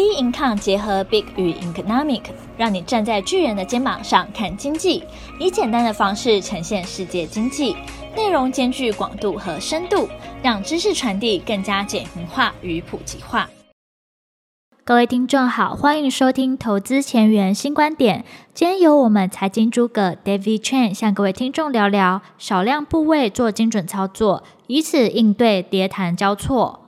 B Income 结合 Big 与 Economic，让你站在巨人的肩膀上看经济，以简单的方式呈现世界经济，内容兼具广度和深度，让知识传递更加简明化与普及化。各位听众好，欢迎收听投资前沿新观点。今天由我们财经诸葛 David Chen 向各位听众聊聊少量部位做精准操作，以此应对跌谈交错。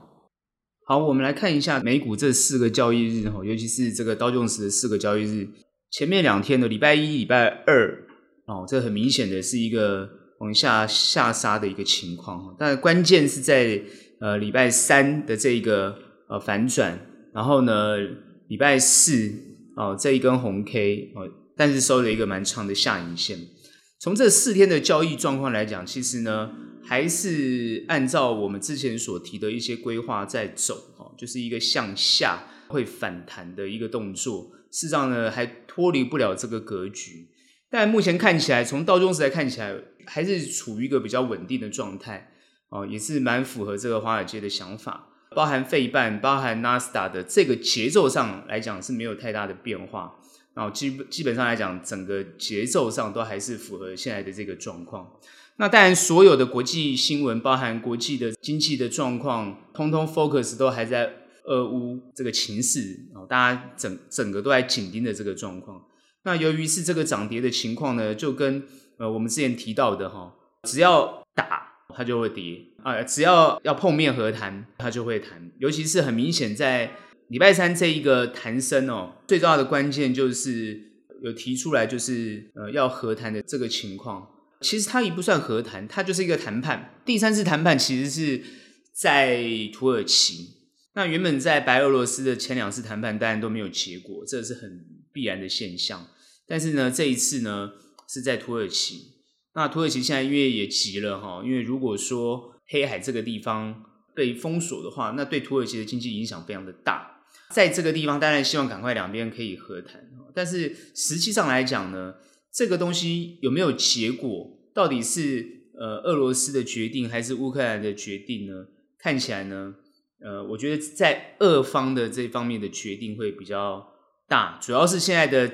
好，我们来看一下美股这四个交易日哈，尤其是这个道琼斯的四个交易日，前面两天的礼拜一、礼拜二哦，这很明显的是一个往下下杀的一个情况。但关键是在呃礼拜三的这一个呃反转，然后呢礼拜四哦这一根红 K 哦，但是收了一个蛮长的下影线。从这四天的交易状况来讲，其实呢。还是按照我们之前所提的一些规划在走，哦，就是一个向下会反弹的一个动作。事实上呢，还脱离不了这个格局。但目前看起来，从道琼斯来看起来，还是处于一个比较稳定的状态，哦，也是蛮符合这个华尔街的想法。包含费半、包含纳斯达的这个节奏上来讲是没有太大的变化。然后基基本上来讲，整个节奏上都还是符合现在的这个状况。那当然，所有的国际新闻，包含国际的经济的状况，通通 focus 都还在俄乌这个情势，大家整整个都在紧盯的这个状况。那由于是这个涨跌的情况呢，就跟呃我们之前提到的哈，只要打它就会跌啊，只要要碰面和谈它就会谈。尤其是很明显在礼拜三这一个谈升哦，最重要的关键就是有提出来，就是呃要和谈的这个情况。其实它也不算和谈，它就是一个谈判。第三次谈判其实是在土耳其。那原本在白俄罗斯的前两次谈判当然都没有结果，这是很必然的现象。但是呢，这一次呢是在土耳其。那土耳其现在因为也急了哈，因为如果说黑海这个地方被封锁的话，那对土耳其的经济影响非常的大。在这个地方当然希望赶快两边可以和谈，但是实际上来讲呢，这个东西有没有结果？到底是呃俄罗斯的决定还是乌克兰的决定呢？看起来呢，呃，我觉得在俄方的这方面的决定会比较大，主要是现在的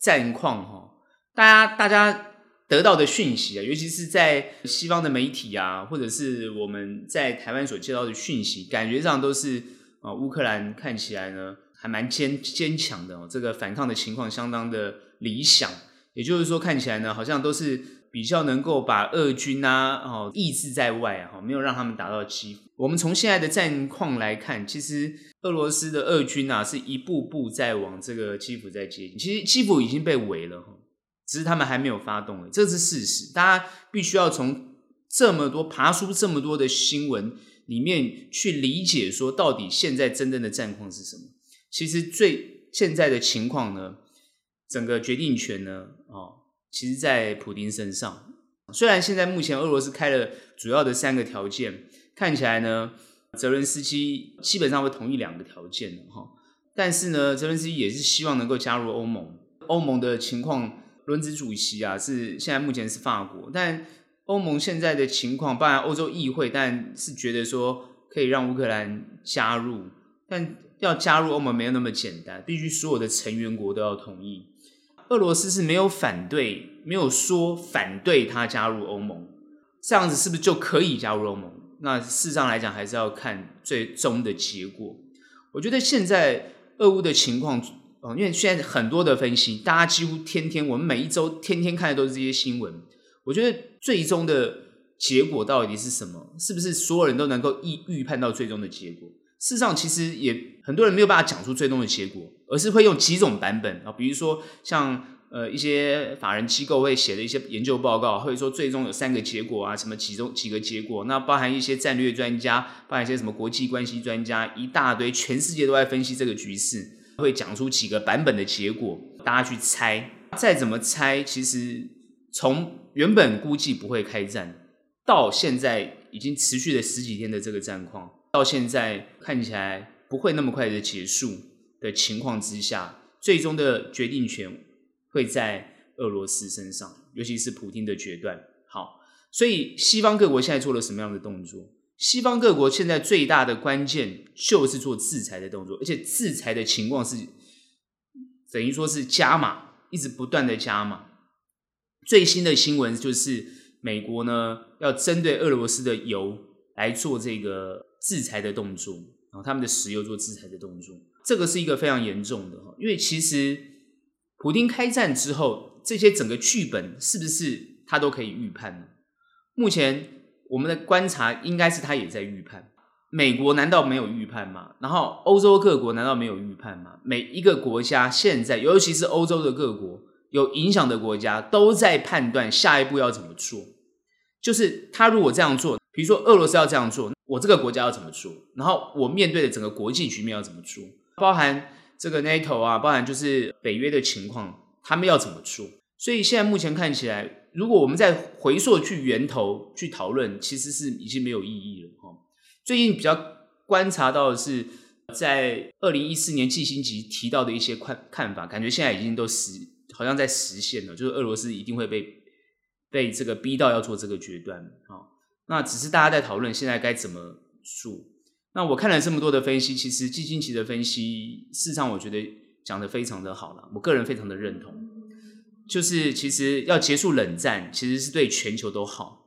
战况哈，大家大家得到的讯息啊，尤其是在西方的媒体啊，或者是我们在台湾所接到的讯息，感觉上都是啊，乌克兰看起来呢还蛮坚坚强的哦，这个反抗的情况相当的理想，也就是说看起来呢好像都是。比较能够把俄军啊哦抑制在外啊，没有让他们打到基辅。我们从现在的战况来看，其实俄罗斯的俄军啊是一步步在往这个基辅在接近。其实基辅已经被围了，只是他们还没有发动，这是事实。大家必须要从这么多爬出这么多的新闻里面去理解，说到底现在真正的战况是什么？其实最现在的情况呢，整个决定权呢，哦。其实，在普丁身上，虽然现在目前俄罗斯开了主要的三个条件，看起来呢，泽伦斯基基本上会同意两个条件哈，但是呢，泽伦斯基也是希望能够加入欧盟。欧盟的情况，轮值主席啊是现在目前是法国，但欧盟现在的情况，当然欧洲议会，但是觉得说可以让乌克兰加入，但要加入欧盟没有那么简单，必须所有的成员国都要同意。俄罗斯是没有反对，没有说反对他加入欧盟，这样子是不是就可以加入欧盟？那事实上来讲，还是要看最终的结果。我觉得现在俄乌的情况，哦，因为现在很多的分析，大家几乎天天，我们每一周天天看的都是这些新闻。我觉得最终的结果到底是什么？是不是所有人都能够预预判到最终的结果？事实上，其实也很多人没有办法讲出最终的结果，而是会用几种版本啊，比如说像呃一些法人机构会写的一些研究报告，或者说最终有三个结果啊，什么几种几个结果，那包含一些战略专家，包含一些什么国际关系专家，一大堆，全世界都在分析这个局势，会讲出几个版本的结果，大家去猜，再怎么猜，其实从原本估计不会开战，到现在已经持续了十几天的这个战况。到现在看起来不会那么快的结束的情况之下，最终的决定权会在俄罗斯身上，尤其是普京的决断。好，所以西方各国现在做了什么样的动作？西方各国现在最大的关键就是做制裁的动作，而且制裁的情况是等于说是加码，一直不断的加码。最新的新闻就是美国呢要针对俄罗斯的油来做这个制裁的动作，然后他们的石油做制裁的动作，这个是一个非常严重的哈，因为其实普丁开战之后，这些整个剧本是不是他都可以预判呢？目前。我们的观察应该是他也在预判，美国难道没有预判吗？然后欧洲各国难道没有预判吗？每一个国家现在，尤其是欧洲的各国有影响的国家，都在判断下一步要怎么做。就是他如果这样做，比如说俄罗斯要这样做，我这个国家要怎么做？然后我面对的整个国际局面要怎么做？包含这个 NATO 啊，包含就是北约的情况，他们要怎么做？所以现在目前看起来。如果我们再回溯去源头去讨论，其实是已经没有意义了哈。最近比较观察到的是，在二零一四年季辛吉提到的一些看看法，感觉现在已经都实，好像在实现了，就是俄罗斯一定会被被这个逼到要做这个决断啊。那只是大家在讨论现在该怎么做。那我看了这么多的分析，其实季辛吉的分析，事实上我觉得讲得非常的好了，我个人非常的认同。就是其实要结束冷战，其实是对全球都好。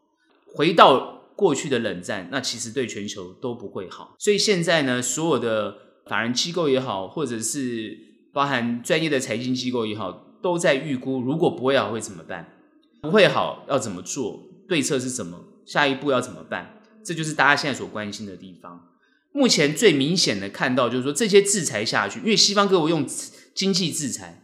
回到过去的冷战，那其实对全球都不会好。所以现在呢，所有的法人机构也好，或者是包含专业的财经机构也好，都在预估，如果不会好会怎么办？不会好要怎么做？对策是什么？下一步要怎么办？这就是大家现在所关心的地方。目前最明显的看到就是说，这些制裁下去，因为西方各国用经济制裁。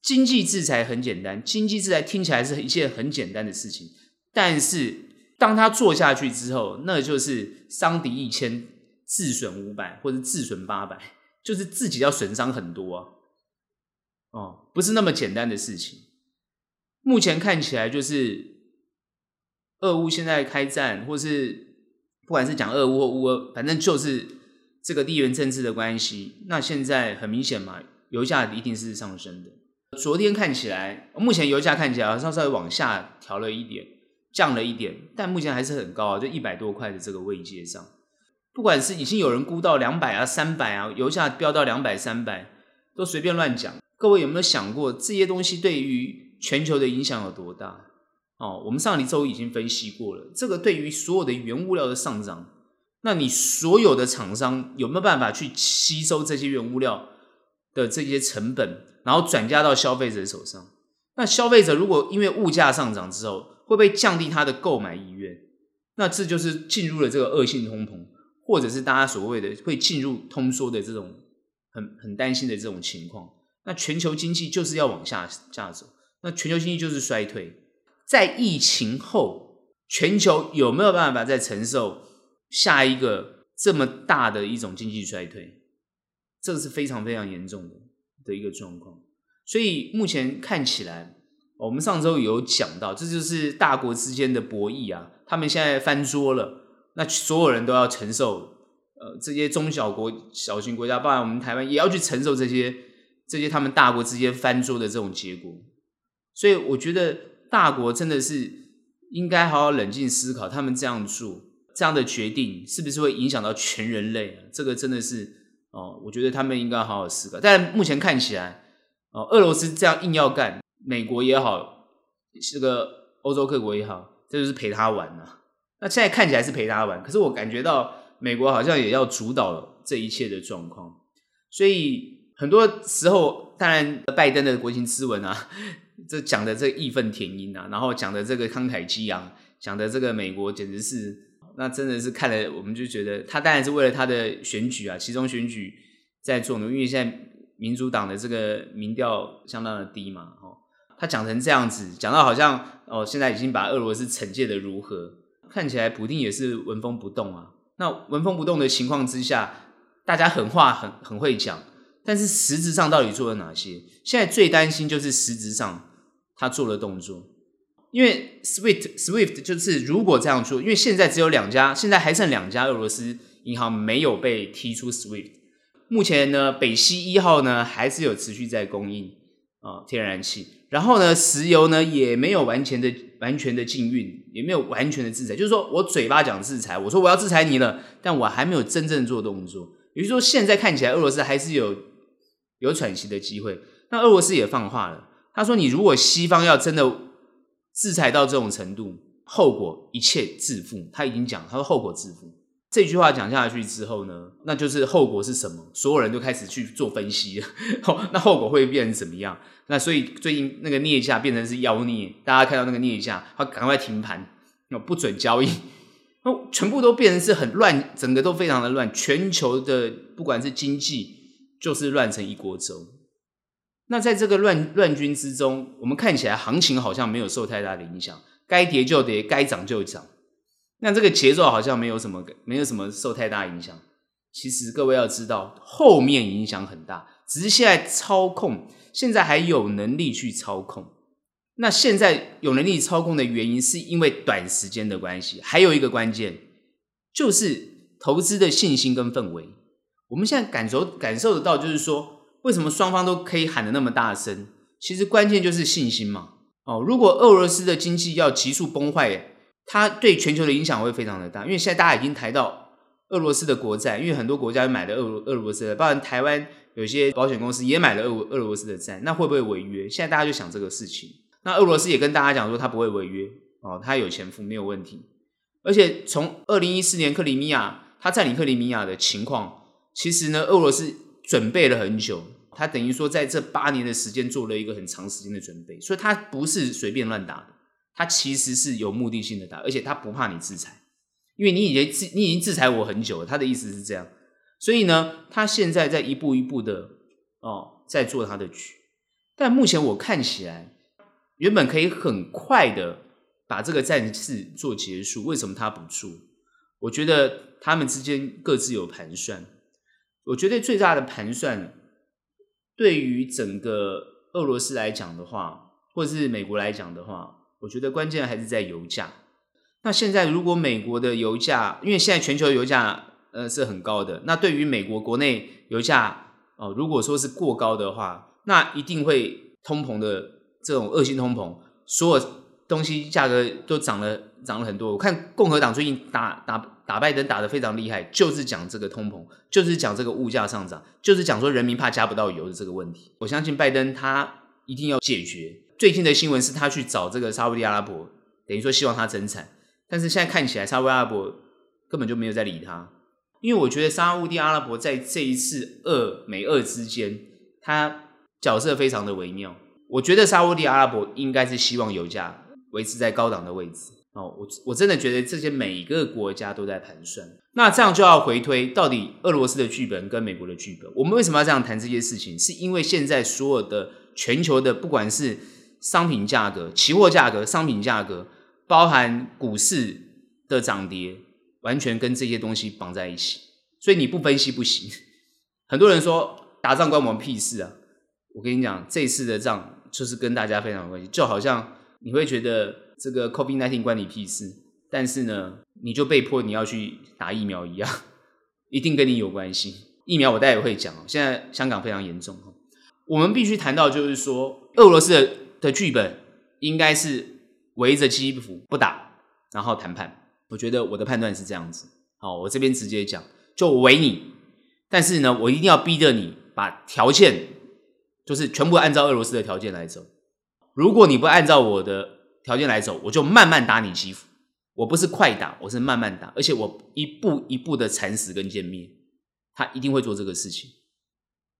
经济制裁很简单，经济制裁听起来是一件很简单的事情，但是当他做下去之后，那就是伤敌一千，自损五百，或者自损八百，就是自己要损伤很多啊。哦，不是那么简单的事情。目前看起来就是俄乌现在开战，或是不管是讲俄乌或乌俄，反正就是这个地缘政治的关系。那现在很明显嘛，油价一定是上升的。昨天看起来，目前油价看起来稍稍微往下调了一点，降了一点，但目前还是很高啊，就一百多块的这个位阶上。不管是已经有人估到两百啊、三百啊，油价飙到两百、三百，都随便乱讲。各位有没有想过这些东西对于全球的影响有多大？哦，我们上一周已经分析过了，这个对于所有的原物料的上涨，那你所有的厂商有没有办法去吸收这些原物料的这些成本？然后转嫁到消费者手上，那消费者如果因为物价上涨之后，会不会降低他的购买意愿？那这就是进入了这个恶性通膨，或者是大家所谓的会进入通缩的这种很很担心的这种情况。那全球经济就是要往下下走，那全球经济就是衰退。在疫情后，全球有没有办法再承受下一个这么大的一种经济衰退？这个是非常非常严重的。的一个状况，所以目前看起来，我们上周有讲到，这就是大国之间的博弈啊。他们现在翻桌了，那所有人都要承受。呃，这些中小国、小型国家，包括我们台湾，也要去承受这些这些他们大国之间翻桌的这种结果。所以，我觉得大国真的是应该好好冷静思考，他们这样做这样的决定，是不是会影响到全人类？这个真的是。哦，我觉得他们应该好好思考。但目前看起来，哦，俄罗斯这样硬要干，美国也好，这个欧洲各国也好，这就是陪他玩啊。那现在看起来是陪他玩，可是我感觉到美国好像也要主导这一切的状况。所以很多时候，当然拜登的国情咨文啊，这讲的这义愤填膺啊，然后讲的这个慷慨激昂，讲的这个美国简直是。那真的是看了，我们就觉得他当然是为了他的选举啊，其中选举在做呢。因为现在民主党的这个民调相当的低嘛，哦，他讲成这样子，讲到好像哦，现在已经把俄罗斯惩戒的如何，看起来普丁也是纹风不动啊。那纹风不动的情况之下，大家狠话很很会讲，但是实质上到底做了哪些？现在最担心就是实质上他做了动作。因为 SWIFT SWIFT 就是如果这样做，因为现在只有两家，现在还剩两家俄罗斯银行没有被踢出 SWIFT。目前呢，北溪一号呢还是有持续在供应啊、天然气，然后呢，石油呢也没有完全的完全的禁运，也没有完全的制裁。就是说我嘴巴讲制裁，我说我要制裁你了，但我还没有真正做动作。也就是说，现在看起来俄罗斯还是有有喘息的机会。那俄罗斯也放话了，他说：“你如果西方要真的制裁到这种程度，后果一切自负。”他已经讲，他说后果自负。这句话讲下去之后呢，那就是后果是什么？所有人都开始去做分析了。那后果会变成怎么样？那所以最近那个镍价变成是妖孽，大家看到那个镍价，他赶快停盘，那不准交易，那全部都变成是很乱，整个都非常的乱。全球的不管是经济，就是乱成一锅粥。那在这个乱乱军之中，我们看起来行情好像没有受太大的影响，该跌就跌，该涨就涨。那这个节奏好像没有什么，没有什么受太大影响。其实各位要知道，后面影响很大，只是现在操控，现在还有能力去操控。那现在有能力操控的原因，是因为短时间的关系，还有一个关键就是投资的信心跟氛围。我们现在感受感受得到，就是说，为什么双方都可以喊得那么大声？其实关键就是信心嘛。哦，如果俄罗斯的经济要急速崩坏，它对全球的影响会非常的大，因为现在大家已经谈到俄罗斯的国债，因为很多国家买了俄俄罗斯的，包括台湾有些保险公司也买了俄俄罗斯的债，那会不会违约？现在大家就想这个事情。那俄罗斯也跟大家讲说，他不会违约哦，他有钱付没有问题。而且从二零一四年克里米亚他占领克里米亚的情况，其实呢，俄罗斯准备了很久，他等于说在这八年的时间做了一个很长时间的准备，所以他不是随便乱打的。他其实是有目的性的打，而且他不怕你制裁，因为你已经制你已经制裁我很久了。他的意思是这样，所以呢，他现在在一步一步的哦，在做他的局。但目前我看起来，原本可以很快的把这个战事做结束，为什么他不做？我觉得他们之间各自有盘算。我觉得最大的盘算，对于整个俄罗斯来讲的话，或者是美国来讲的话。我觉得关键还是在油价。那现在如果美国的油价，因为现在全球油价呃是很高的，那对于美国国内油价哦，如果说是过高的话，那一定会通膨的这种恶性通膨，所有东西价格都涨了涨了很多。我看共和党最近打打打拜登打得非常厉害，就是讲这个通膨，就是讲这个物价上涨，就是讲说人民怕加不到油的这个问题。我相信拜登他一定要解决。最近的新闻是他去找这个沙乌地阿拉伯，等于说希望他增产，但是现在看起来沙乌地阿拉伯根本就没有在理他，因为我觉得沙乌地阿拉伯在这一次俄美俄之间，他角色非常的微妙。我觉得沙乌地阿拉伯应该是希望油价维持在高档的位置哦，我我真的觉得这些每一个国家都在盘算，那这样就要回推到底俄罗斯的剧本跟美国的剧本，我们为什么要这样谈这些事情？是因为现在所有的全球的不管是商品价格、期货价格、商品价格，包含股市的涨跌，完全跟这些东西绑在一起，所以你不分析不行。很多人说打仗关我们屁事啊！我跟你讲，这次的仗就是跟大家非常有关系，就好像你会觉得这个 COVID-19 关你屁事，但是呢，你就被迫你要去打疫苗一样，一定跟你有关系。疫苗我待会会讲哦，现在香港非常严重哦，我们必须谈到就是说俄罗斯的。的剧本应该是围着基辅不打，然后谈判。我觉得我的判断是这样子。好，我这边直接讲，就围你，但是呢，我一定要逼着你把条件，就是全部按照俄罗斯的条件来走。如果你不按照我的条件来走，我就慢慢打你基辅。我不是快打，我是慢慢打，而且我一步一步的蚕食跟歼灭。他一定会做这个事情。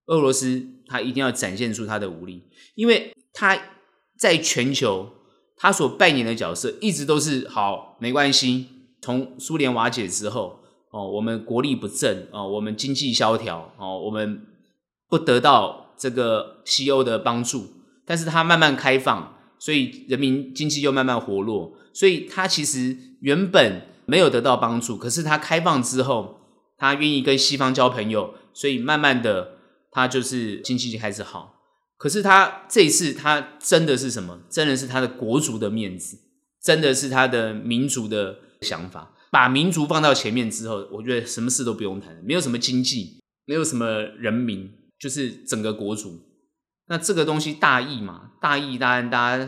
俄罗斯他一定要展现出他的武力，因为他。在全球，他所扮演的角色一直都是好，没关系。从苏联瓦解之后，哦，我们国力不振，哦，我们经济萧条，哦，我们不得到这个西欧的帮助。但是他慢慢开放，所以人民经济又慢慢活络。所以他其实原本没有得到帮助，可是他开放之后，他愿意跟西方交朋友，所以慢慢的，他就是经济就开始好。可是他这一次，他真的是什么？真的是他的国族的面子，真的是他的民族的想法。把民族放到前面之后，我觉得什么事都不用谈，没有什么经济，没有什么人民，就是整个国族。那这个东西大义嘛，大义当然，大家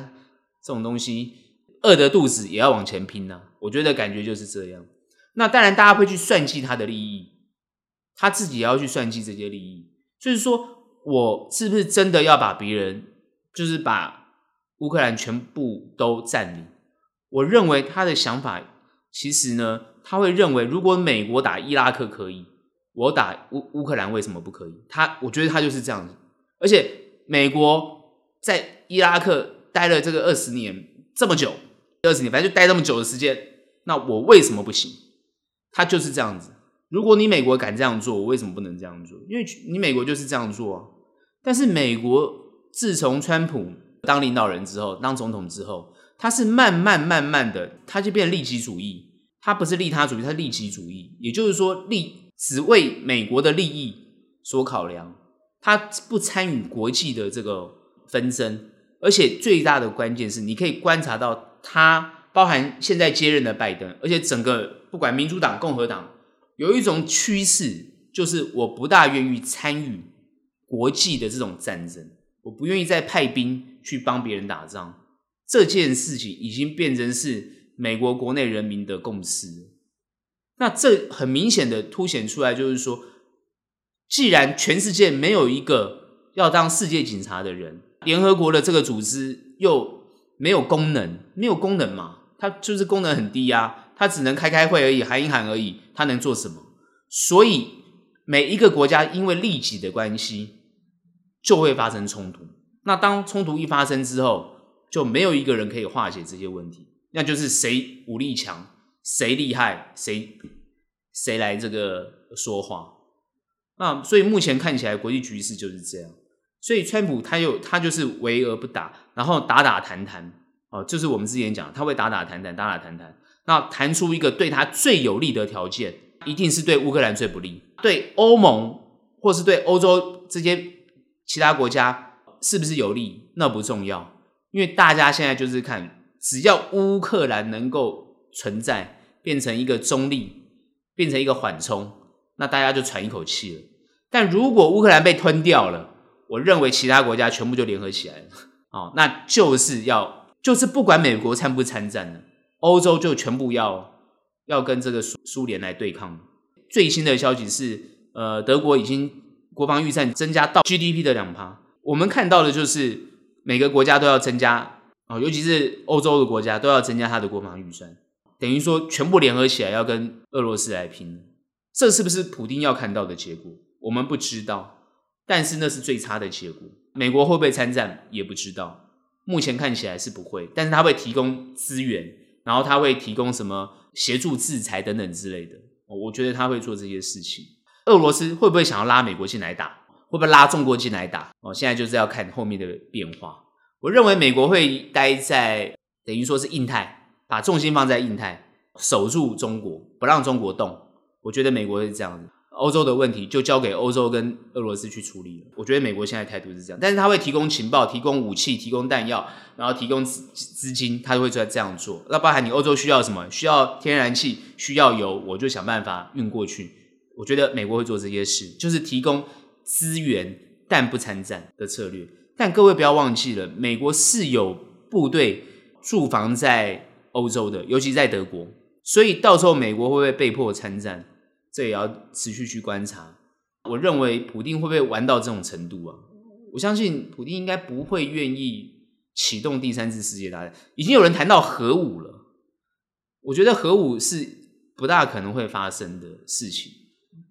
这种东西，饿着肚子也要往前拼呐。我觉得感觉就是这样。那当然，大家会去算计他的利益，他自己也要去算计这些利益。就是说，我是不是真的要把别人，就是把乌克兰全部都占领？我认为他的想法，其实呢，他会认为，如果美国打伊拉克可以，我打乌乌克兰为什么不可以？他，我觉得他就是这样子。而且，美国在伊拉克待了这个二十年这么久，二十年反正就待这么久的时间，那我为什么不行？他就是这样子。如果你美国敢这样做，我为什么不能这样做？因为你美国就是这样做啊。但是美国自从川普当领导人之后，当总统之后，他是慢慢慢慢的，他就变利己主义。他不是利他主义，他是利己主义。也就是说，利只为美国的利益所考量，他不参与国际的这个纷争。而且最大的关键是，你可以观察到他。包含现在接任的拜登，而且整个不管民主党、共和党，有一种趋势，就是我不大愿意参与国际的这种战争，我不愿意再派兵去帮别人打仗。这件事情已经变成是美国国内人民的共识。那这很明显的凸显出来，就是说，既然全世界没有一个要当世界警察的人，联合国的这个组织又没有功能，没有功能嘛？它就是功能很低啊，它只能开开会而已，喊一喊而已，它能做什么？所以每一个国家因为利己的关系，就会发生冲突。那当冲突一发生之后，就没有一个人可以化解这些问题，那就是谁武力强，谁厉害，谁谁来这个说话。那所以目前看起来国际局势就是这样。所以川普他又他就是围而不打，然后打打谈谈。哦，就是我们之前讲，他会打打谈谈，打打谈谈，那谈出一个对他最有利的条件，一定是对乌克兰最不利，对欧盟或是对欧洲这些其他国家是不是有利，那不重要，因为大家现在就是看，只要乌克兰能够存在，变成一个中立，变成一个缓冲，那大家就喘一口气了。但如果乌克兰被吞掉了，我认为其他国家全部就联合起来了，哦，那就是要。就是不管美国参不参战呢，欧洲就全部要要跟这个苏苏联来对抗。最新的消息是，呃，德国已经国防预算增加到 GDP 的两趴。我们看到的就是每个国家都要增加啊，尤其是欧洲的国家都要增加它的国防预算，等于说全部联合起来要跟俄罗斯来拼。这是不是普丁要看到的结果？我们不知道，但是那是最差的结果。美国会不会参战也不知道。目前看起来是不会，但是他会提供资源，然后他会提供什么协助制裁等等之类的。我觉得他会做这些事情。俄罗斯会不会想要拉美国进来打？会不会拉中国进来打？哦，现在就是要看后面的变化。我认为美国会待在等于说是印太，把重心放在印太，守住中国，不让中国动。我觉得美国是这样子。欧洲的问题就交给欧洲跟俄罗斯去处理了。我觉得美国现在态度是这样，但是他会提供情报、提供武器、提供弹药，然后提供资资金，他都会在这样做。那包含你欧洲需要什么？需要天然气，需要油，我就想办法运过去。我觉得美国会做这些事，就是提供资源但不参战的策略。但各位不要忘记了，美国是有部队驻防在欧洲的，尤其在德国，所以到时候美国会不会被迫参战？这也要持续去观察。我认为普丁会不会玩到这种程度啊？我相信普丁应该不会愿意启动第三次世界大战。已经有人谈到核武了，我觉得核武是不大可能会发生的事情。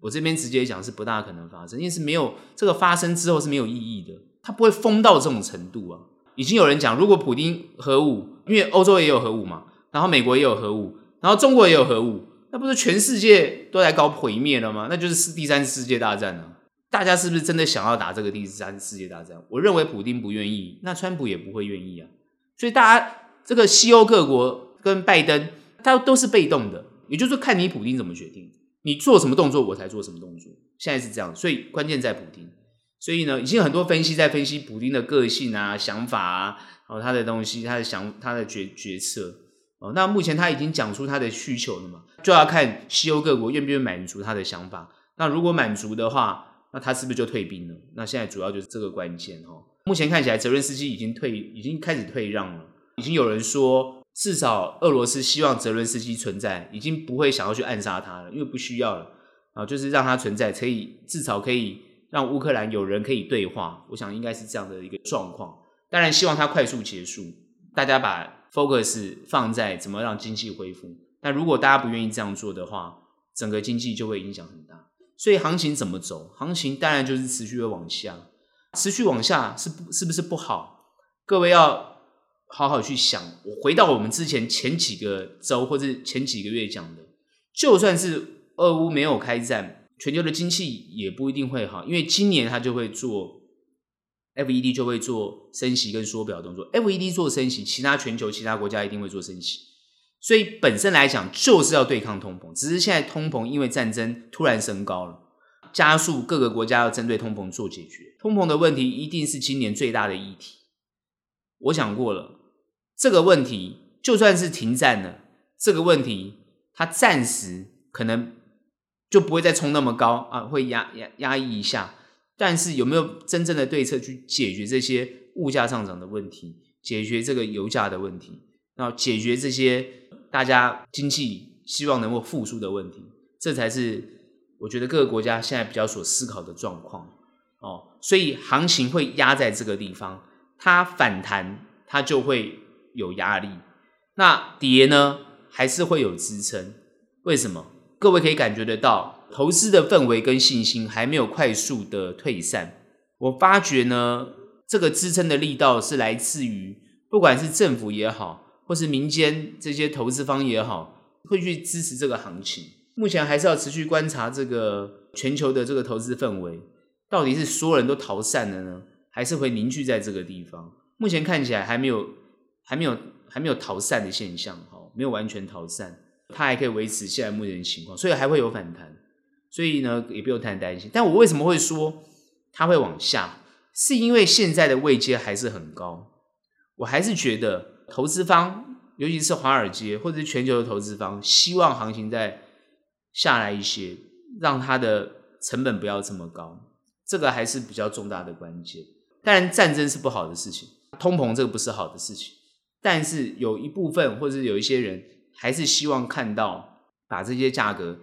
我这边直接讲是不大可能发生，因为是没有这个发生之后是没有意义的，它不会疯到这种程度啊。已经有人讲，如果普丁核武，因为欧洲也有核武嘛，然后美国也有核武，然后中国也有核武。那不是全世界都来搞毁灭了吗？那就是第三次世界大战了。大家是不是真的想要打这个第三次世界大战？我认为普丁不愿意，那川普也不会愿意啊。所以大家这个西欧各国跟拜登，他都是被动的，也就是说看你普丁怎么决定，你做什么动作我才做什么动作。现在是这样，所以关键在普丁。所以呢，已经很多分析在分析普丁的个性啊、想法啊，然后他的东西、他的想、他的决决策。哦，那目前他已经讲出他的需求了嘛？就要看西欧各国愿不愿满足他的想法。那如果满足的话，那他是不是就退兵了？那现在主要就是这个关键哦。目前看起来，泽伦斯基已经退，已经开始退让了。已经有人说，至少俄罗斯希望泽伦斯基存在，已经不会想要去暗杀他了，因为不需要了啊，就是让他存在，可以至少可以让乌克兰有人可以对话。我想应该是这样的一个状况。当然希望他快速结束，大家把 focus 放在怎么让经济恢复。但如果大家不愿意这样做的话，整个经济就会影响很大。所以行情怎么走？行情当然就是持续的往下，持续往下是不是不是不好？各位要。好好去想，我回到我们之前前几个周或者前几个月讲的，就算是俄乌没有开战，全球的经济也不一定会好，因为今年它就会做 FED 就会做升息跟缩表动作，FED 做升息，其他全球其他国家一定会做升息，所以本身来讲就是要对抗通膨，只是现在通膨因为战争突然升高了，加速各个国家要针对通膨做解决，通膨的问题一定是今年最大的议题，我想过了。这个问题就算是停战了，这个问题它暂时可能就不会再冲那么高啊，会压压压抑一下。但是有没有真正的对策去解决这些物价上涨的问题，解决这个油价的问题，然后解决这些大家经济希望能够复苏的问题，这才是我觉得各个国家现在比较所思考的状况哦。所以行情会压在这个地方，它反弹它就会。有压力，那跌呢还是会有支撑？为什么？各位可以感觉得到，投资的氛围跟信心还没有快速的退散。我发觉呢，这个支撑的力道是来自于，不管是政府也好，或是民间这些投资方也好，会去支持这个行情。目前还是要持续观察这个全球的这个投资氛围，到底是所有人都逃散了呢，还是会凝聚在这个地方？目前看起来还没有。还没有还没有逃散的现象，哈，没有完全逃散，它还可以维持现在目前的情况，所以还会有反弹，所以呢也不用太担心。但我为什么会说它会往下？是因为现在的位阶还是很高，我还是觉得投资方，尤其是华尔街或者是全球的投资方，希望行情再下来一些，让它的成本不要这么高，这个还是比较重大的关键。当然战争是不好的事情，通膨这个不是好的事情。但是有一部分或者有一些人还是希望看到把这些价格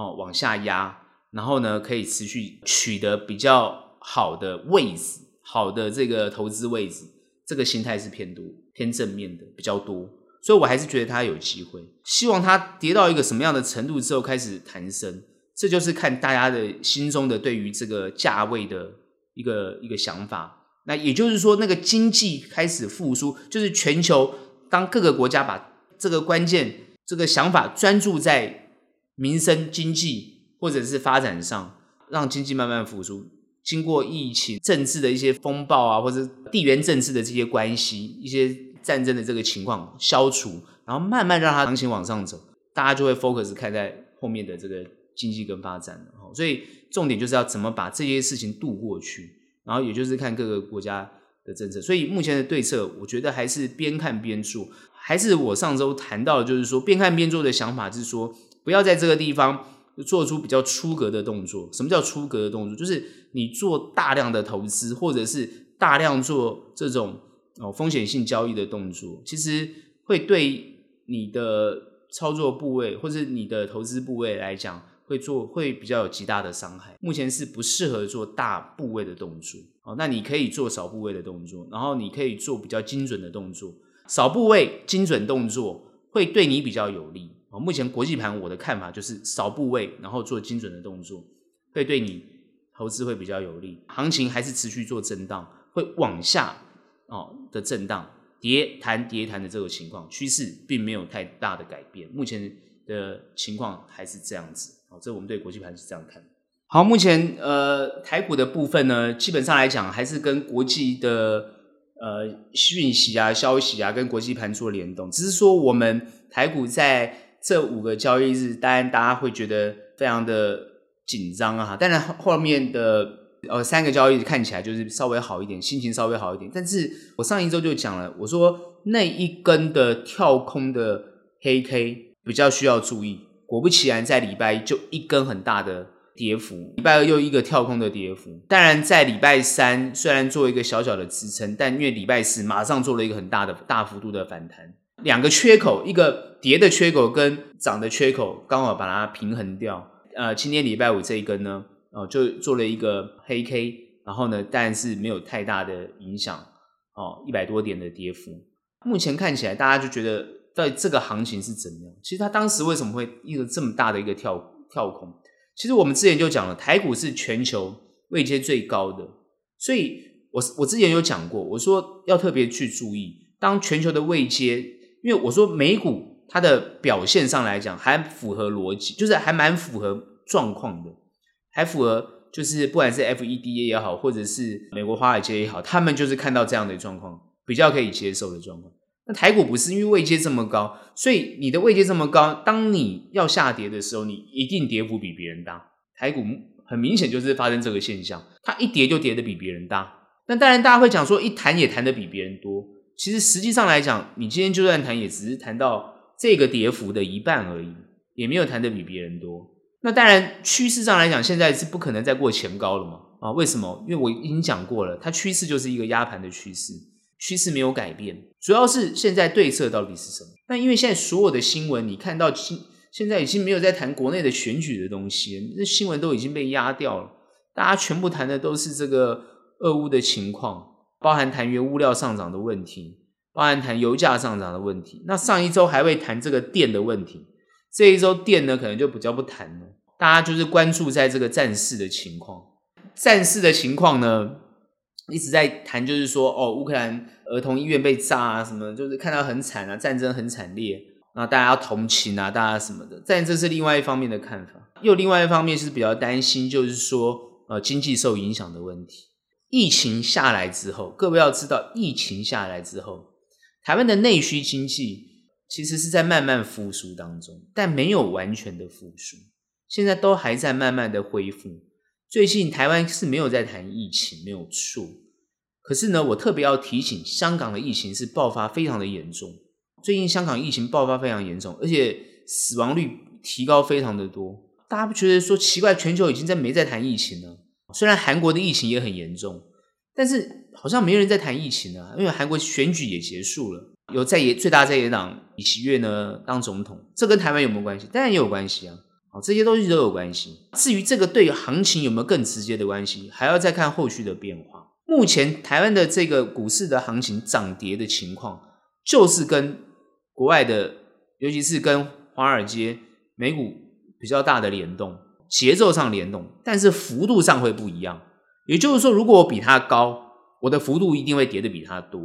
哦往下压，然后呢可以持续取得比较好的位置，好的这个投资位置，这个心态是偏多偏正面的比较多，所以我还是觉得它有机会。希望它跌到一个什么样的程度之后开始弹升，这就是看大家的心中的对于这个价位的一个一个想法。那也就是说，那个经济开始复苏，就是全球当各个国家把这个关键这个想法专注在民生经济或者是发展上，让经济慢慢复苏。经过疫情、政治的一些风暴啊，或者地缘政治的这些关系、一些战争的这个情况消除，然后慢慢让它行情往上走，大家就会 focus 看在后面的这个经济跟发展了。所以重点就是要怎么把这些事情度过去。然后也就是看各个国家的政策，所以目前的对策，我觉得还是边看边做。还是我上周谈到的，就是说边看边做的想法是说，不要在这个地方做出比较出格的动作。什么叫出格的动作？就是你做大量的投资，或者是大量做这种哦风险性交易的动作，其实会对你的操作部位或者你的投资部位来讲。会做会比较有极大的伤害，目前是不适合做大部位的动作。哦，那你可以做少部位的动作，然后你可以做比较精准的动作。少部位精准动作会对你比较有利。好，目前国际盘我的看法就是少部位，然后做精准的动作，会对你投资会比较有利。行情还是持续做震荡，会往下哦的震荡，跌弹跌弹的这个情况，趋势并没有太大的改变。目前的情况还是这样子。好，这我们对国际盘是这样看。好，目前呃台股的部分呢，基本上来讲还是跟国际的呃讯息啊、消息啊，跟国际盘做联动。只是说我们台股在这五个交易日，当然大家会觉得非常的紧张啊。当然后面的呃三个交易日看起来就是稍微好一点，心情稍微好一点。但是我上一周就讲了，我说那一根的跳空的黑 K 比较需要注意。果不其然，在礼拜一就一根很大的跌幅，礼拜二又一个跳空的跌幅。当然，在礼拜三虽然做一个小小的支撑，但因为礼拜四马上做了一个很大的大幅度的反弹，两个缺口，一个跌的缺口跟涨的缺口，刚好把它平衡掉。呃，今天礼拜五这一根呢，哦、就做了一个黑 K，然后呢，但是没有太大的影响，哦，一百多点的跌幅。目前看起来，大家就觉得到底这个行情是怎么样？其实它当时为什么会一个这么大的一个跳跳空？其实我们之前就讲了，台股是全球位阶最高的，所以我我之前有讲过，我说要特别去注意，当全球的位阶，因为我说美股它的表现上来讲还符合逻辑，就是还蛮符合状况的，还符合就是不管是 FED 也好，或者是美国华尔街也好，他们就是看到这样的状况，比较可以接受的状况。那台股不是，因为位阶这么高，所以你的位阶这么高，当你要下跌的时候，你一定跌幅比别人大。台股很明显就是发生这个现象，它一跌就跌得比别人大。那当然，大家会讲说，一弹也弹得比别人多。其实实际上来讲，你今天就算弹，也只是弹到这个跌幅的一半而已，也没有弹得比别人多。那当然，趋势上来讲，现在是不可能再过前高了嘛？啊，为什么？因为我已经讲过了，它趋势就是一个压盘的趋势。趋势没有改变，主要是现在对策到底是什么？那因为现在所有的新闻，你看到现现在已经没有在谈国内的选举的东西，那新闻都已经被压掉了，大家全部谈的都是这个俄乌的情况，包含谈原物料上涨的问题，包含谈油价上涨的问题。那上一周还会谈这个电的问题，这一周电呢可能就比较不谈了，大家就是关注在这个战事的情况，战事的情况呢。一直在谈，就是说，哦，乌克兰儿童医院被炸啊，什么，就是看到很惨啊，战争很惨烈，那大家要同情啊，大家什么的。但这是另外一方面的看法，又另外一方面是比较担心，就是说，呃，经济受影响的问题。疫情下来之后，各位要知道，疫情下来之后，台湾的内需经济其实是在慢慢复苏当中，但没有完全的复苏，现在都还在慢慢的恢复。最近台湾是没有在谈疫情，没有错。可是呢，我特别要提醒，香港的疫情是爆发非常的严重。最近香港疫情爆发非常严重，而且死亡率提高非常的多。大家不觉得说奇怪？全球已经在没在谈疫情了。虽然韩国的疫情也很严重，但是好像没人在谈疫情了，因为韩国选举也结束了，有在野最大在野党尹锡悦呢当总统，这跟台湾有没有关系？当然也有关系啊。好，这些东西都有关系。至于这个对行情有没有更直接的关系，还要再看后续的变化。目前台湾的这个股市的行情涨跌的情况，就是跟国外的，尤其是跟华尔街、美股比较大的联动，节奏上联动，但是幅度上会不一样。也就是说，如果我比它高，我的幅度一定会跌得比它多。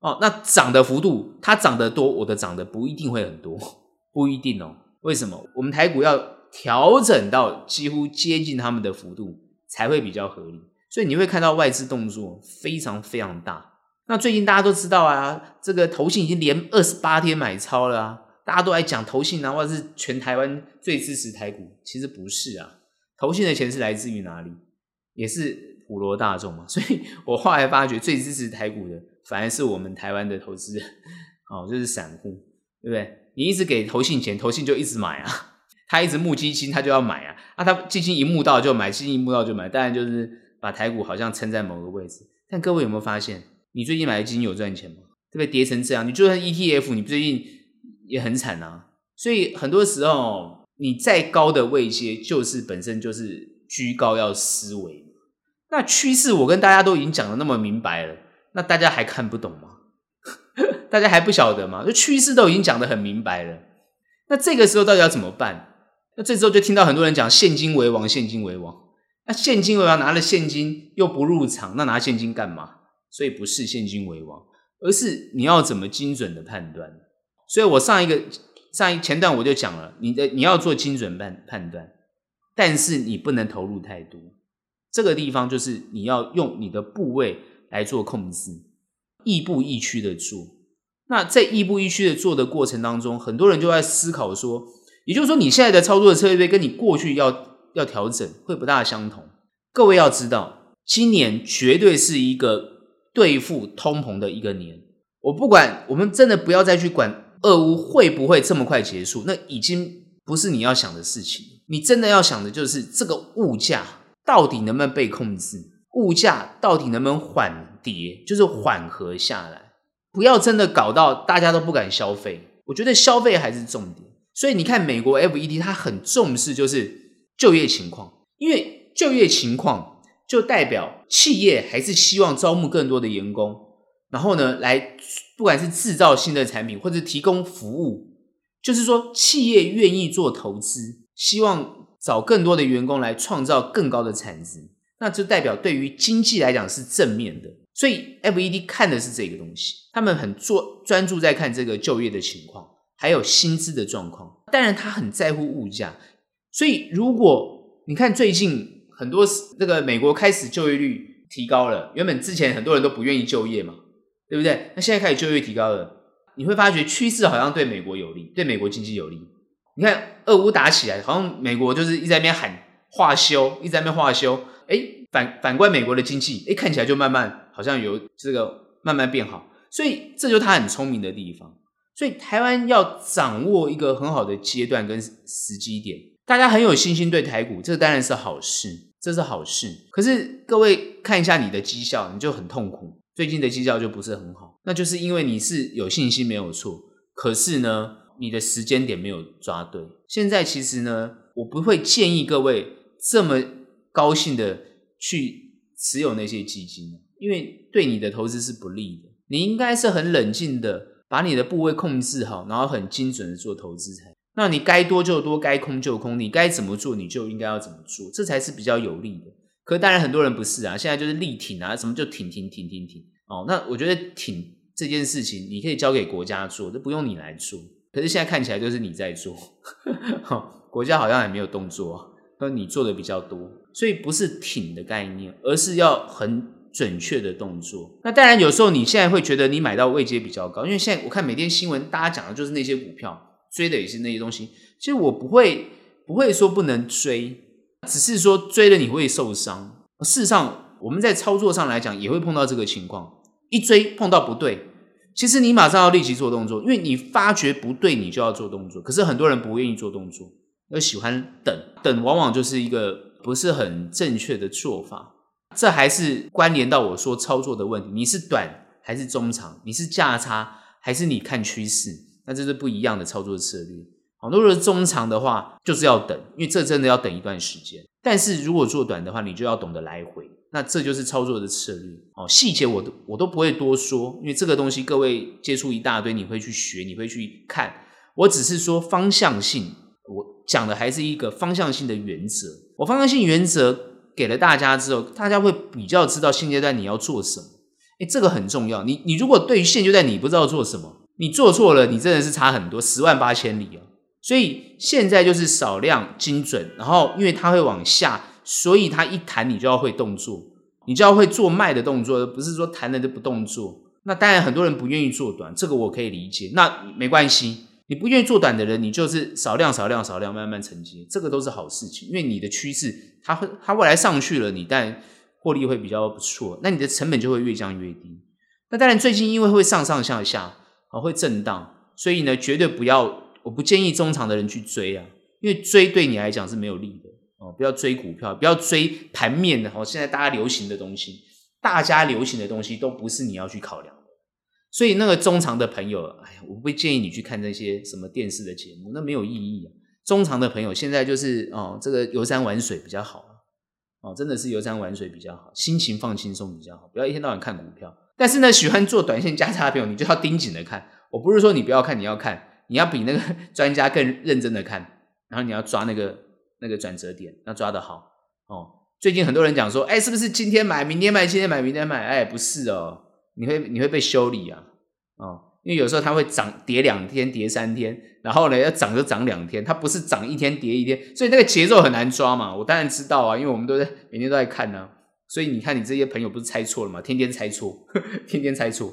哦，那涨的幅度，它涨得多，我的涨得不一定会很多，不一定哦。为什么？我们台股要调整到几乎接近他们的幅度才会比较合理，所以你会看到外资动作非常非常大。那最近大家都知道啊，这个投信已经连二十八天买超了啊，大家都在讲投信啊，或者是全台湾最支持台股，其实不是啊，投信的钱是来自于哪里？也是普罗大众嘛。所以我后来发觉最支持台股的反而是我们台湾的投资人，哦，就是散户，对不对？你一直给投信钱，投信就一直买啊。他一直募基金，他就要买啊！啊，他基金一募到就买，基金一募到就买，当然就是把台股好像撑在某个位置。但各位有没有发现，你最近买的基金有赚钱吗？对不对？跌成这样，你就算 ETF，你最近也很惨啊。所以很多时候，你再高的位阶，就是本身就是居高要思维。那趋势我跟大家都已经讲得那么明白了，那大家还看不懂吗？大家还不晓得吗？就趋势都已经讲得很明白了，那这个时候到底要怎么办？那这时候就听到很多人讲现金为王，现金为王。那现金为王，拿了现金又不入场，那拿现金干嘛？所以不是现金为王，而是你要怎么精准的判断。所以我上一个上一前段我就讲了，你的你要做精准判判断，但是你不能投入太多。这个地方就是你要用你的部位来做控制，亦步亦趋的做。那在亦步亦趋的做的过程当中，很多人就在思考说。也就是说，你现在的操作的策略跟你过去要要调整会不大相同。各位要知道，今年绝对是一个对付通膨的一个年。我不管，我们真的不要再去管俄乌会不会这么快结束，那已经不是你要想的事情。你真的要想的就是这个物价到底能不能被控制，物价到底能不能缓跌，就是缓和下来。不要真的搞到大家都不敢消费。我觉得消费还是重点。所以你看，美国 FED 它很重视就是就业情况，因为就业情况就代表企业还是希望招募更多的员工，然后呢，来不管是制造新的产品或者提供服务，就是说企业愿意做投资，希望找更多的员工来创造更高的产值，那就代表对于经济来讲是正面的。所以 FED 看的是这个东西，他们很做专注在看这个就业的情况。还有薪资的状况，当然他很在乎物价，所以如果你看最近很多这个美国开始就业率提高了，原本之前很多人都不愿意就业嘛，对不对？那现在开始就业提高了，你会发觉趋势好像对美国有利，对美国经济有利。你看俄乌打起来，好像美国就是一直在那边喊化休，一直在那边化休，哎，反反观美国的经济，哎，看起来就慢慢好像有这个慢慢变好，所以这就是他很聪明的地方。所以台湾要掌握一个很好的阶段跟时机点，大家很有信心对台股，这当然是好事，这是好事。可是各位看一下你的绩效，你就很痛苦。最近的绩效就不是很好，那就是因为你是有信心没有错，可是呢，你的时间点没有抓对。现在其实呢，我不会建议各位这么高兴的去持有那些基金，因为对你的投资是不利的。你应该是很冷静的。把你的部位控制好，然后很精准的做投资才。那你该多就多，该空就空，你该怎么做你就应该要怎么做，这才是比较有利的。可当然很多人不是啊，现在就是力挺啊，什么就挺挺挺挺挺哦。那我觉得挺这件事情你可以交给国家做，这不用你来做。可是现在看起来就是你在做，国家好像还没有动作，那你做的比较多，所以不是挺的概念，而是要很。准确的动作，那当然有时候你现在会觉得你买到位阶比较高，因为现在我看每天新闻，大家讲的就是那些股票，追的也是那些东西。其实我不会不会说不能追，只是说追了你会受伤。事实上，我们在操作上来讲也会碰到这个情况，一追碰到不对，其实你马上要立即做动作，因为你发觉不对，你就要做动作。可是很多人不愿意做动作，而喜欢等，等往往就是一个不是很正确的做法。这还是关联到我说操作的问题，你是短还是中长？你是价差还是你看趋势？那这是不一样的操作策略。好，如果是中长的话，就是要等，因为这真的要等一段时间。但是如果做短的话，你就要懂得来回，那这就是操作的策略。哦，细节我都我都不会多说，因为这个东西各位接触一大堆，你会去学，你会去看。我只是说方向性，我讲的还是一个方向性的原则。我方向性原则。给了大家之后，大家会比较知道现阶段你要做什么。诶，这个很重要。你你如果对于现阶段你不知道做什么，你做错了，你真的是差很多，十万八千里哦。所以现在就是少量精准，然后因为它会往下，所以它一弹你就要会动作，你就要会做卖的动作，不是说弹了就不动作。那当然很多人不愿意做短，这个我可以理解。那没关系。你不愿意做短的人，你就是少量、少量、少量，慢慢承接，这个都是好事情。因为你的趋势，它会，它未来上去了，你但获利会比较不错，那你的成本就会越降越低。那当然，最近因为会上上下下，啊，会震荡，所以呢，绝对不要，我不建议中长的人去追啊，因为追对你来讲是没有利的哦。不要追股票，不要追盘面的哦。现在大家流行的东西，大家流行的东西都不是你要去考量的。所以那个中长的朋友，哎呀，我不建议你去看那些什么电视的节目，那没有意义啊。中长的朋友现在就是哦，这个游山玩水比较好哦，真的是游山玩水比较好，心情放轻松比较好，不要一天到晚看股票。但是呢，喜欢做短线价差的朋友，你就要盯紧的看。我不是说你不要看，你要看，你要比那个专家更认真的看，然后你要抓那个那个转折点，要抓得好哦。最近很多人讲说，哎，是不是今天买，明天卖，今天买，明天卖？哎，不是哦。你会你会被修理啊，哦，因为有时候它会涨跌两天跌三天，然后呢要涨就涨两天，它不是涨一天跌一天，所以那个节奏很难抓嘛。我当然知道啊，因为我们都在每天都在看呢、所以你看你这些朋友不是猜错了吗？天天猜错，天天猜错，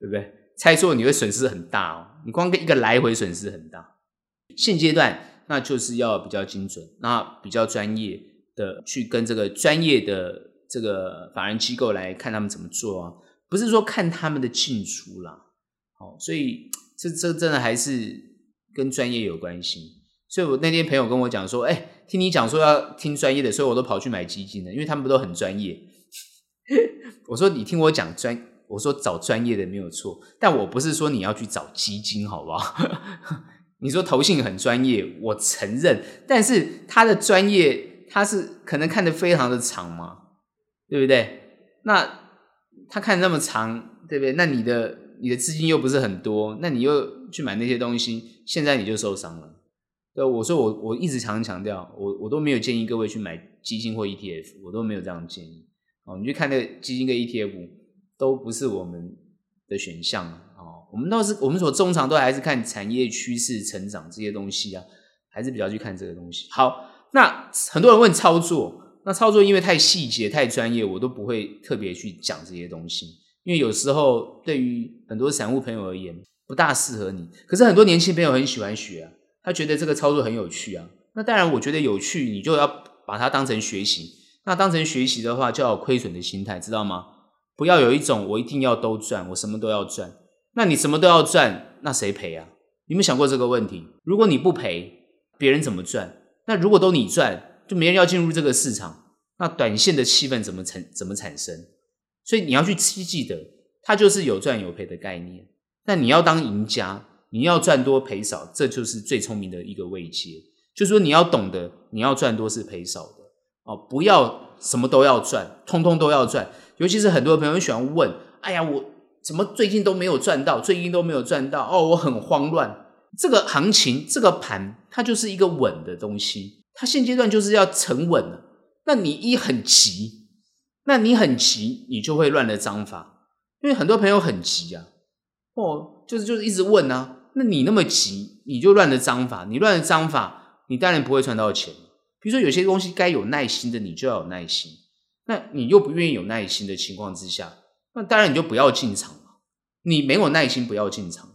对不对？猜错你会损失很大哦，你光一个来回损失很大。现阶段那就是要比较精准，那比较专业的去跟这个专业的这个法人机构来看他们怎么做啊。不是说看他们的进出啦，哦，所以这这真的还是跟专业有关系。所以我那天朋友跟我讲说，哎，听你讲说要听专业的，所以我都跑去买基金了，因为他们不都很专业。我说你听我讲专，我说找专业的没有错，但我不是说你要去找基金，好不好？你说投信很专业，我承认，但是他的专业他是可能看得非常的长嘛，对不对？那他看那么长，对不对？那你的你的资金又不是很多，那你又去买那些东西，现在你就受伤了。对，我说我我一直常常强调，我我都没有建议各位去买基金或 ETF，我都没有这样建议。哦，你去看那个基金跟 ETF 都不是我们的选项。我们倒是，我们所通常都还是看产业趋势、成长这些东西啊，还是比较去看这个东西。好，那很多人问操作，那操作因为太细节、太专业，我都不会特别去讲这些东西，因为有时候对于很多散户朋友而言不大适合你。可是很多年轻朋友很喜欢学啊，他觉得这个操作很有趣啊。那当然，我觉得有趣，你就要把它当成学习。那当成学习的话，就要有亏损的心态，知道吗？不要有一种我一定要都赚，我什么都要赚。那你什么都要赚，那谁赔啊？有没有想过这个问题？如果你不赔，别人怎么赚？那如果都你赚，就没人要进入这个市场，那短线的气氛怎么产怎么产生？所以你要去记得，它就是有赚有赔的概念。但你要当赢家，你要赚多赔少，这就是最聪明的一个位阶。就是说你要懂得，你要赚多是赔少的哦，不要什么都要赚，通通都要赚。尤其是很多朋友喜欢问：“哎呀，我。”怎么最近都没有赚到？最近都没有赚到哦，我很慌乱。这个行情，这个盘，它就是一个稳的东西，它现阶段就是要沉稳了。那你一很急，那你很急，你就会乱了章法。因为很多朋友很急啊，哦，就是就是一直问啊。那你那么急，你就乱了章法。你乱了章法，你当然不会赚到钱。比如说有些东西该有耐心的，你就要有耐心。那你又不愿意有耐心的情况之下。那当然你就不要进场了，你没有耐心不要进场。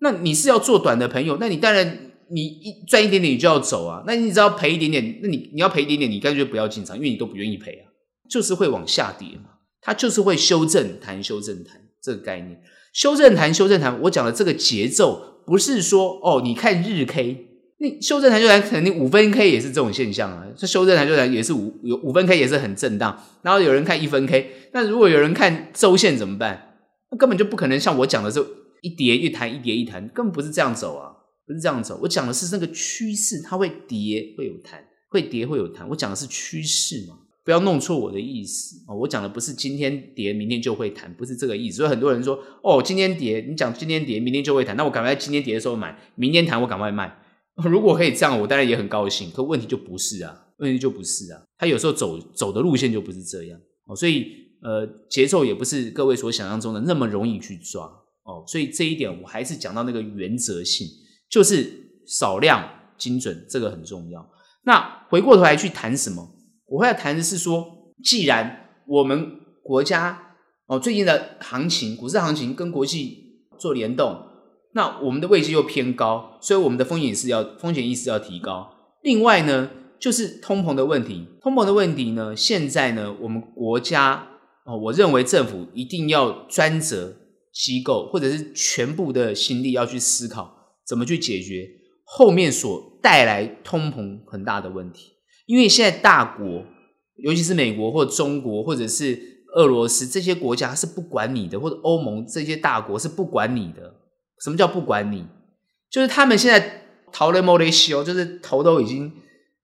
那你是要做短的朋友，那你当然你一赚一点点你就要走啊。那你只要赔一点点，那你你要赔一点点，你干脆不要进场，因为你都不愿意赔啊。就是会往下跌嘛，它就是会修正弹修正弹这个概念。修正弹修正弹，我讲的这个节奏不是说哦，你看日 K。你修正弹修正弹，肯定五分 K 也是这种现象啊。这修正弹修正弹也是五有五分 K 也是很震荡。然后有人看一分 K，那如果有人看周线怎么办？那根本就不可能像我讲的这一跌一弹，一跌一弹，根本不是这样走啊，不是这样走。我讲的是那个趋势，它会跌会有弹，会跌会有弹。我讲的是趋势嘛，不要弄错我的意思哦。我讲的不是今天跌明天就会弹，不是这个意思。所以很多人说哦，今天跌，你讲今天跌明天就会弹，那我赶快今天跌的时候买，明天弹我赶快卖。如果可以这样，我当然也很高兴。可问题就不是啊，问题就不是啊。他有时候走走的路线就不是这样哦，所以呃，节奏也不是各位所想象中的那么容易去抓哦。所以这一点我还是讲到那个原则性，就是少量精准，这个很重要。那回过头来去谈什么？我会要谈的是说，既然我们国家哦最近的行情，股市行情跟国际做联动。那我们的位置又偏高，所以我们的风险是要风险意识要提高。另外呢，就是通膨的问题。通膨的问题呢，现在呢，我们国家哦，我认为政府一定要专责机构或者是全部的心力要去思考怎么去解决后面所带来通膨很大的问题。因为现在大国，尤其是美国或中国或者是俄罗斯这些国家是不管你的，或者欧盟这些大国是不管你的。什么叫不管你？就是他们现在头咧摸咧烧，就是头都已经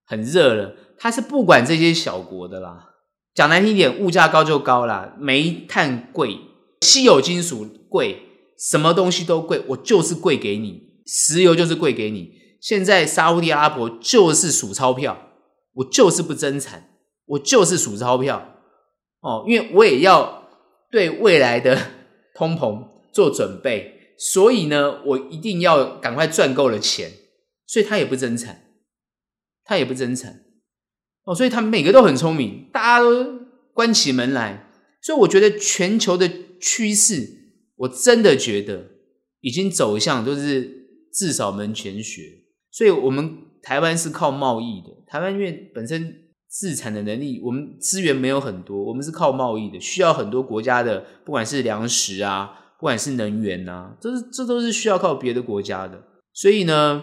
很热了。他是不管这些小国的啦。讲难听一点，物价高就高啦，煤炭贵，稀有金属贵，什么东西都贵，我就是贵给你。石油就是贵给你。现在沙乌地阿拉伯就是数钞票，我就是不增产，我就是数钞票。哦，因为我也要对未来的 通膨做准备。所以呢，我一定要赶快赚够了钱，所以他也不增产，他也不增产哦，所以他每个都很聪明，大家都关起门来，所以我觉得全球的趋势，我真的觉得已经走向都是至少门前雪，所以我们台湾是靠贸易的，台湾因为本身自产的能力，我们资源没有很多，我们是靠贸易的，需要很多国家的，不管是粮食啊。不管是能源呐、啊，这是这都是需要靠别的国家的，所以呢，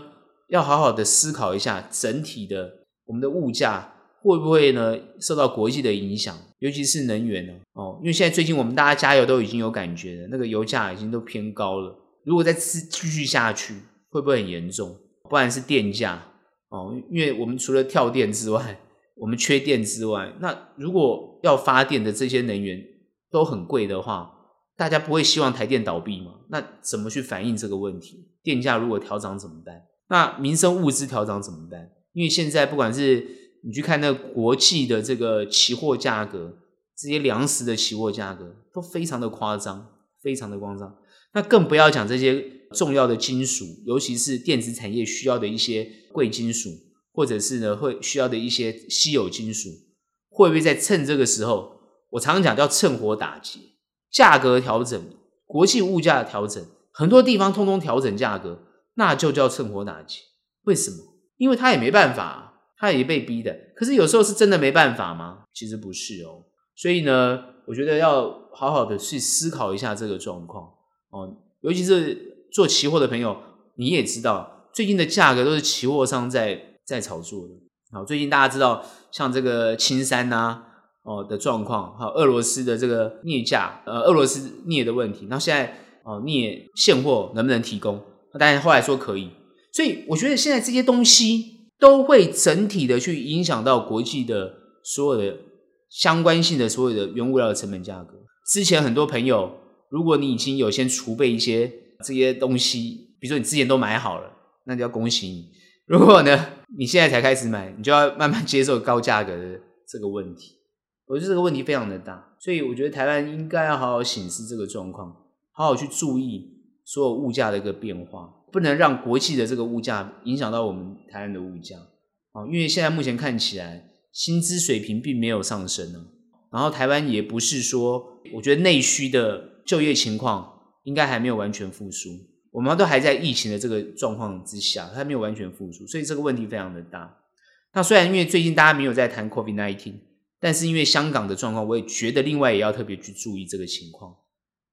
要好好的思考一下整体的我们的物价会不会呢受到国际的影响，尤其是能源呢？哦，因为现在最近我们大家加油都已经有感觉了，那个油价已经都偏高了。如果再继续下去，会不会很严重？不然是电价哦，因为我们除了跳电之外，我们缺电之外，那如果要发电的这些能源都很贵的话，大家不会希望台电倒闭吗？那怎么去反映这个问题？电价如果调涨怎么办？那民生物资调涨怎么办？因为现在不管是你去看那国际的这个期货价格，这些粮食的期货价格都非常的夸张，非常的夸张。那更不要讲这些重要的金属，尤其是电子产业需要的一些贵金属，或者是呢会需要的一些稀有金属，会不会在趁这个时候？我常常讲叫趁火打劫，价格调整，国际物价的调整，很多地方通通调整价格，那就叫趁火打劫。为什么？因为他也没办法，他也被逼的。可是有时候是真的没办法吗？其实不是哦。所以呢，我觉得要好好的去思考一下这个状况哦。尤其是做期货的朋友，你也知道，最近的价格都是期货商在在炒作的。好，最近大家知道，像这个青山呐、哦的状况，还有俄罗斯的这个镍价，呃，俄罗斯镍的问题。那现在哦，镍现货能不能提供？那当然后来说可以。所以我觉得现在这些东西都会整体的去影响到国际的所有的相关性的所有的原物料的成本价格。之前很多朋友，如果你已经有先储备一些这些东西，比如说你之前都买好了，那就要恭喜你。如果呢，你现在才开始买，你就要慢慢接受高价格的这个问题。我觉得这个问题非常的大，所以我觉得台湾应该要好好审视这个状况，好好去注意所有物价的一个变化，不能让国际的这个物价影响到我们台湾的物价啊。因为现在目前看起来薪资水平并没有上升呢，然后台湾也不是说，我觉得内需的就业情况应该还没有完全复苏，我们都还在疫情的这个状况之下，还没有完全复苏，所以这个问题非常的大。那虽然因为最近大家没有在谈 COVID-19。但是因为香港的状况，我也觉得另外也要特别去注意这个情况，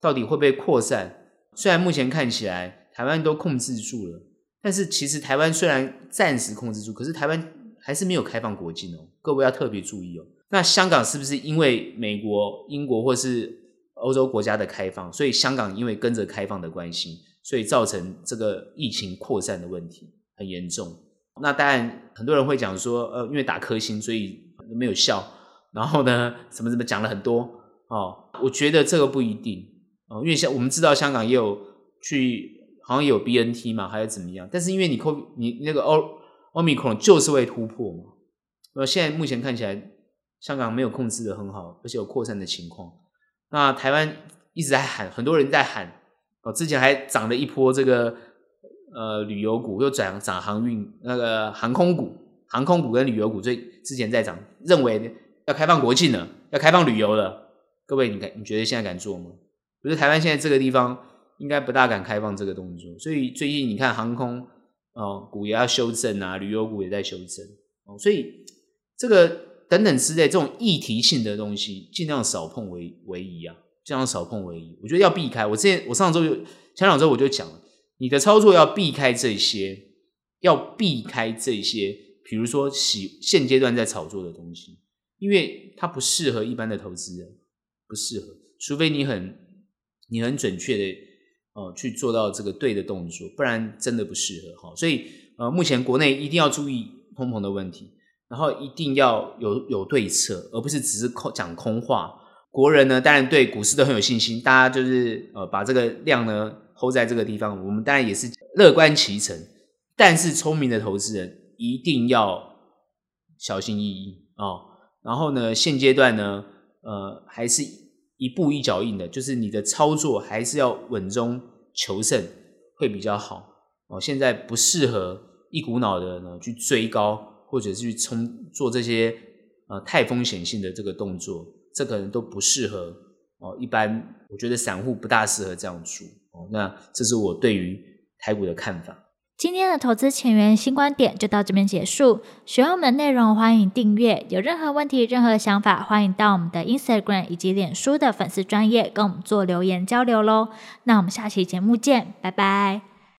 到底会不会扩散？虽然目前看起来台湾都控制住了，但是其实台湾虽然暂时控制住，可是台湾还是没有开放国境哦。各位要特别注意哦。那香港是不是因为美国、英国或是欧洲国家的开放，所以香港因为跟着开放的关系，所以造成这个疫情扩散的问题很严重？那当然很多人会讲说，呃，因为打科兴，所以没有效。然后呢，什么什么讲了很多哦，我觉得这个不一定哦，因为像我们知道香港也有去，好像也有 BNT 嘛，还是怎么样？但是因为你 CO 你那个 Omicron 就是会突破嘛，那现在目前看起来香港没有控制的很好，而且有扩散的情况。那台湾一直在喊，很多人在喊哦，之前还涨了一波这个呃旅游股，又转涨航运那个航空股，航空股跟旅游股最之前在涨，认为。要开放国境了，要开放旅游了，各位，你敢？你觉得现在敢做吗？不是台湾现在这个地方应该不大敢开放这个动作，所以最近你看航空哦股也要修正啊，旅游股也在修正哦，所以这个等等之类这种议题性的东西，尽量少碰为为宜啊，尽量少碰为宜。我觉得要避开。我之前我上周就前两周我就讲了，你的操作要避开这些，要避开这些，比如说喜现阶段在炒作的东西。因为它不适合一般的投资人，不适合，除非你很你很准确的哦、呃、去做到这个对的动作，不然真的不适合哈。所以呃，目前国内一定要注意通膨的问题，然后一定要有有对策，而不是只是空讲空话。国人呢，当然对股市都很有信心，大家就是呃把这个量呢 hold 在这个地方，我们当然也是乐观其成。但是聪明的投资人一定要小心翼翼啊。哦然后呢，现阶段呢，呃，还是一步一脚印的，就是你的操作还是要稳中求胜会比较好哦。现在不适合一股脑的呢去追高，或者是去冲做这些呃太风险性的这个动作，这可能都不适合哦。一般我觉得散户不大适合这样做哦。那这是我对于台股的看法。今天的投资前沿新观点就到这边结束。喜欢我们的内容，欢迎订阅。有任何问题、任何想法，欢迎到我们的 Instagram 以及脸书的粉丝专页跟我们做留言交流喽。那我们下期节目见，拜拜。